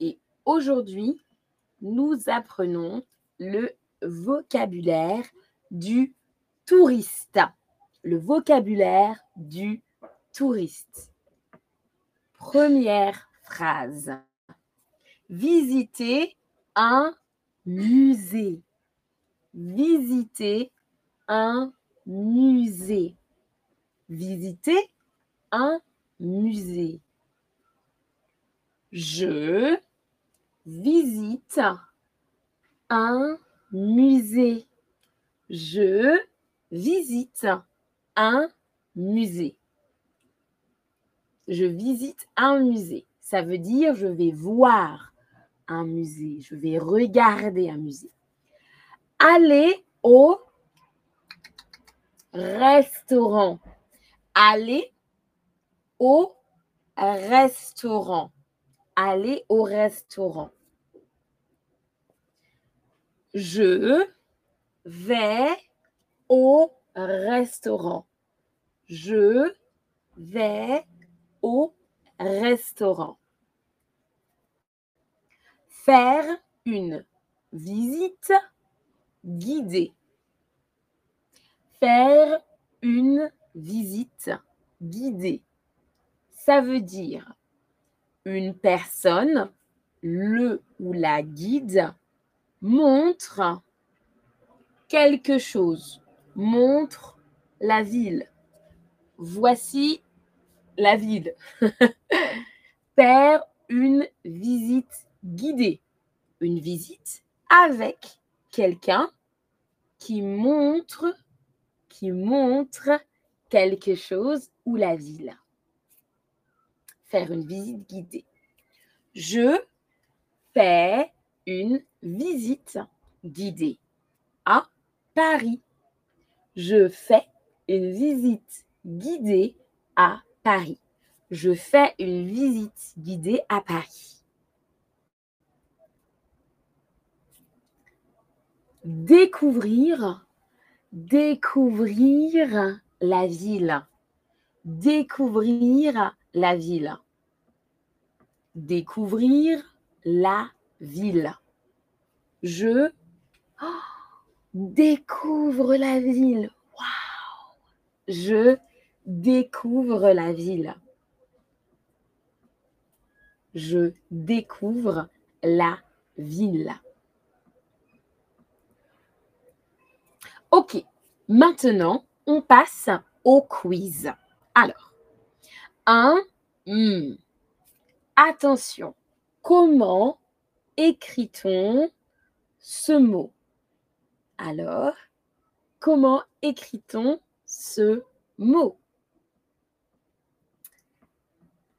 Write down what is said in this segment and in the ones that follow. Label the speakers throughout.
Speaker 1: et aujourd'hui, nous apprenons le vocabulaire du touriste. Le vocabulaire du touriste. Première phrase. Visiter un musée. Visiter un musée. Visiter un musée. Je visite un musée. Je visite un musée. Je visite un musée. Ça veut dire je vais voir un musée. Je vais regarder un musée. Aller au restaurant. Aller au restaurant. Aller au restaurant. Je vais au restaurant. Je vais au restaurant. Faire une visite guidée. Faire une visite guidée. Ça veut dire une personne, le ou la guide, montre quelque chose, montre la ville. Voici la ville. Faire une visite guidée. Une visite avec quelqu'un qui montre, qui montre quelque chose ou la ville. Faire une visite guidée. Je fais une visite guidée à Paris. Je fais une visite guidée à Paris. Je fais une visite guidée à Paris. Découvrir, découvrir la ville. Découvrir la ville. Découvrir la ville. Je découvre la ville. Waouh! Je découvre la ville. Je découvre la ville. Ok, maintenant, on passe au quiz. Alors, hmm. attention, comment écrit-on ce mot? Alors, comment écrit-on ce mot?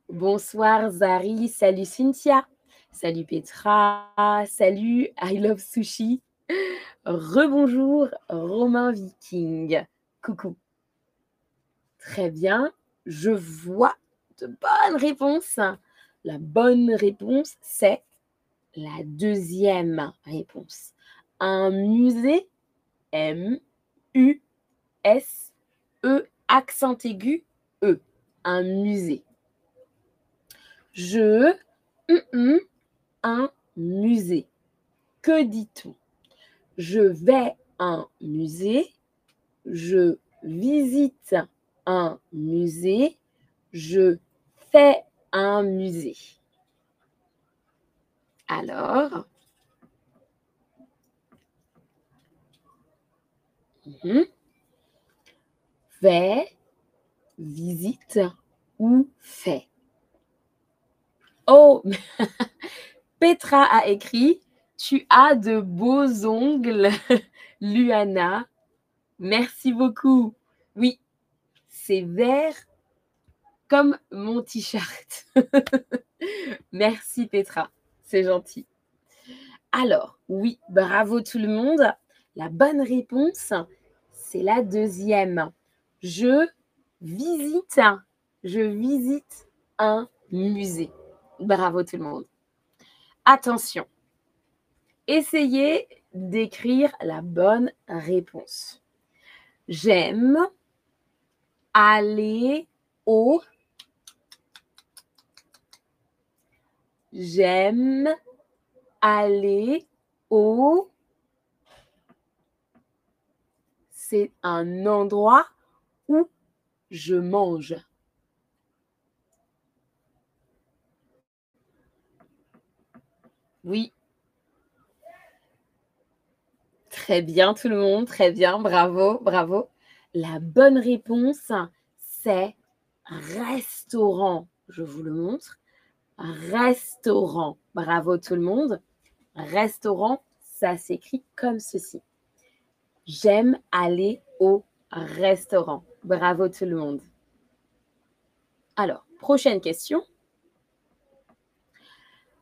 Speaker 1: Bonsoir Zari, salut Cynthia, salut Petra, salut I Love Sushi, rebonjour Romain Viking, coucou. Très bien, je vois de bonnes réponses. La bonne réponse, c'est la deuxième réponse. Un musée, M-U-S-E, accent aigu, E. Un musée. Je, un musée. Que dit-on? Je vais à un musée. Je visite un musée. Je fais un musée. Alors, mhm. fait, visite ou fait. Oh, Petra a écrit, tu as de beaux ongles, Luana. Merci beaucoup. Oui, c'est vert comme mon t-shirt. Merci Petra c'est gentil. Alors, oui, bravo tout le monde. La bonne réponse, c'est la deuxième. Je visite, je visite un musée. Bravo tout le monde. Attention, essayez d'écrire la bonne réponse. J'aime aller au J'aime aller au... C'est un endroit où je mange. Oui. Très bien tout le monde, très bien, bravo, bravo. La bonne réponse, c'est restaurant. Je vous le montre. Restaurant. Bravo tout le monde. Restaurant, ça s'écrit comme ceci. J'aime aller au restaurant. Bravo tout le monde. Alors, prochaine question.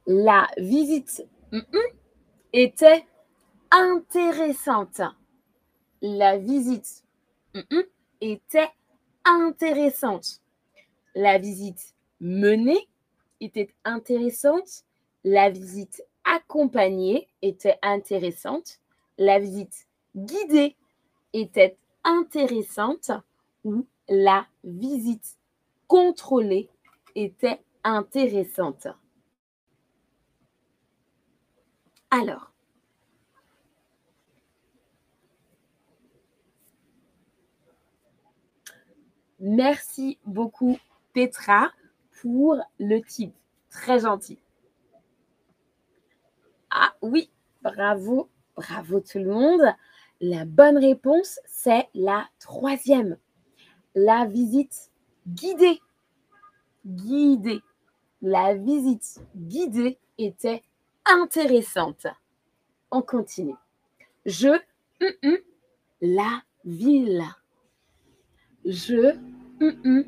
Speaker 1: La visite était intéressante. La visite était intéressante. La visite menée était intéressante. La visite accompagnée était intéressante. La visite guidée était intéressante ou la visite contrôlée était intéressante. Alors, merci beaucoup Petra pour le type. Très gentil. Ah oui, bravo, bravo tout le monde. La bonne réponse, c'est la troisième. La visite guidée. Guidée. La visite guidée était intéressante. On continue. Je, la ville. Je,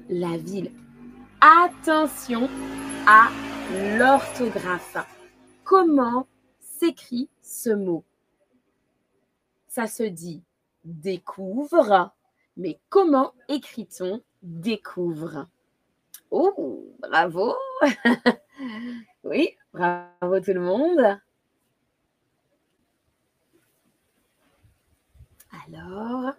Speaker 1: la ville. Attention à l'orthographe. Comment s'écrit ce mot? Ça se dit découvre, mais comment écrit-on découvre? Oh, bravo Oui, bravo tout le monde. Alors,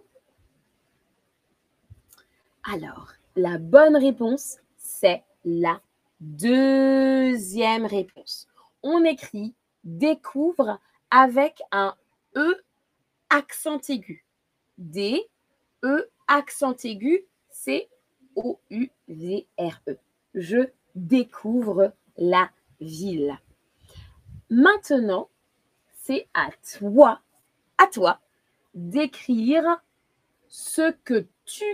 Speaker 1: alors, la bonne réponse, c'est la deuxième réponse. On écrit découvre avec un E accent aigu. D, E accent aigu, c'est O-U-V-R-E. Je découvre la ville. Maintenant, c'est à toi, à toi, d'écrire ce que tu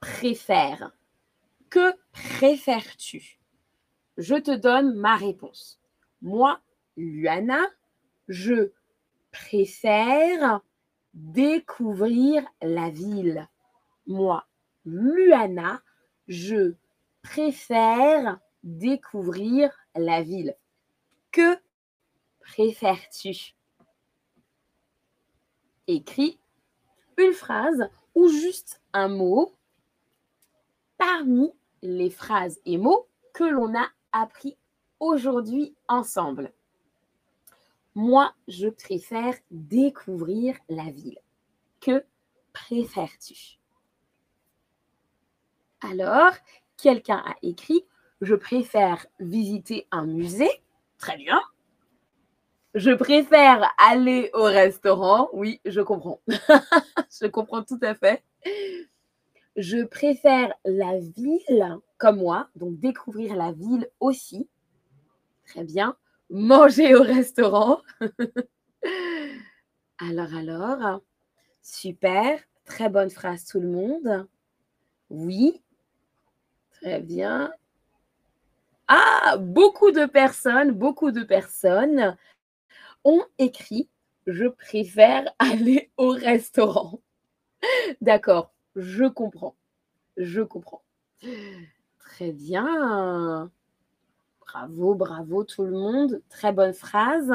Speaker 1: préfères. Que préfères-tu? Je te donne ma réponse. Moi, Luana, je préfère découvrir la ville. Moi, Luana, je préfère découvrir la ville. Que préfères-tu? Écris une phrase ou juste un mot parmi les phrases et mots que l'on a appris aujourd'hui ensemble. Moi, je préfère découvrir la ville. Que préfères-tu? Alors, quelqu'un a écrit Je préfère visiter un musée. Très bien. Je préfère aller au restaurant. Oui, je comprends. je comprends tout à fait. Je préfère la ville comme moi, donc découvrir la ville aussi. Très bien. Manger au restaurant. alors, alors. Super. Très bonne phrase tout le monde. Oui. Très bien. Ah, beaucoup de personnes, beaucoup de personnes ont écrit Je préfère aller au restaurant. D'accord je comprends. Je comprends. Très bien. Bravo, bravo tout le monde. Très bonne phrase.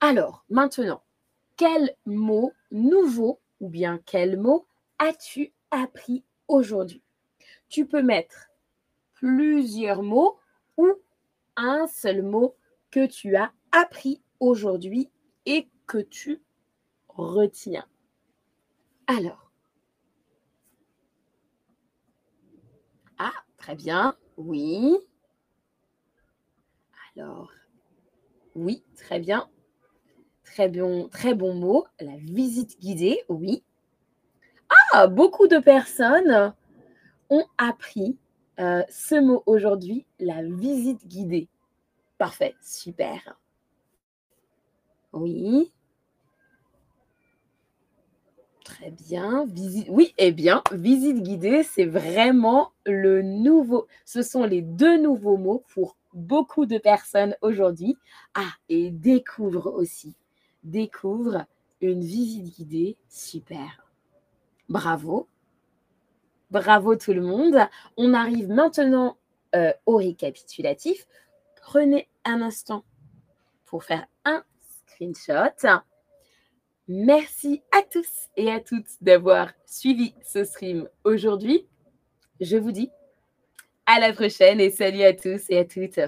Speaker 1: Alors, maintenant, quel mot nouveau ou bien quel mot as-tu appris aujourd'hui? Tu peux mettre plusieurs mots ou un seul mot que tu as appris aujourd'hui et que tu retiens. Alors, Ah, très bien. Oui. Alors, oui, très bien. Très bon, très bon mot. La visite guidée, oui. Ah, beaucoup de personnes ont appris euh, ce mot aujourd'hui, la visite guidée. Parfait, super. Oui. Très bien. Visite, oui, eh bien, visite guidée, c'est vraiment le nouveau. Ce sont les deux nouveaux mots pour beaucoup de personnes aujourd'hui. Ah, et découvre aussi. Découvre une visite guidée. Super. Bravo. Bravo tout le monde. On arrive maintenant euh, au récapitulatif. Prenez un instant pour faire un screenshot. Merci à tous et à toutes d'avoir suivi ce stream aujourd'hui. Je vous dis à la prochaine et salut à tous et à toutes.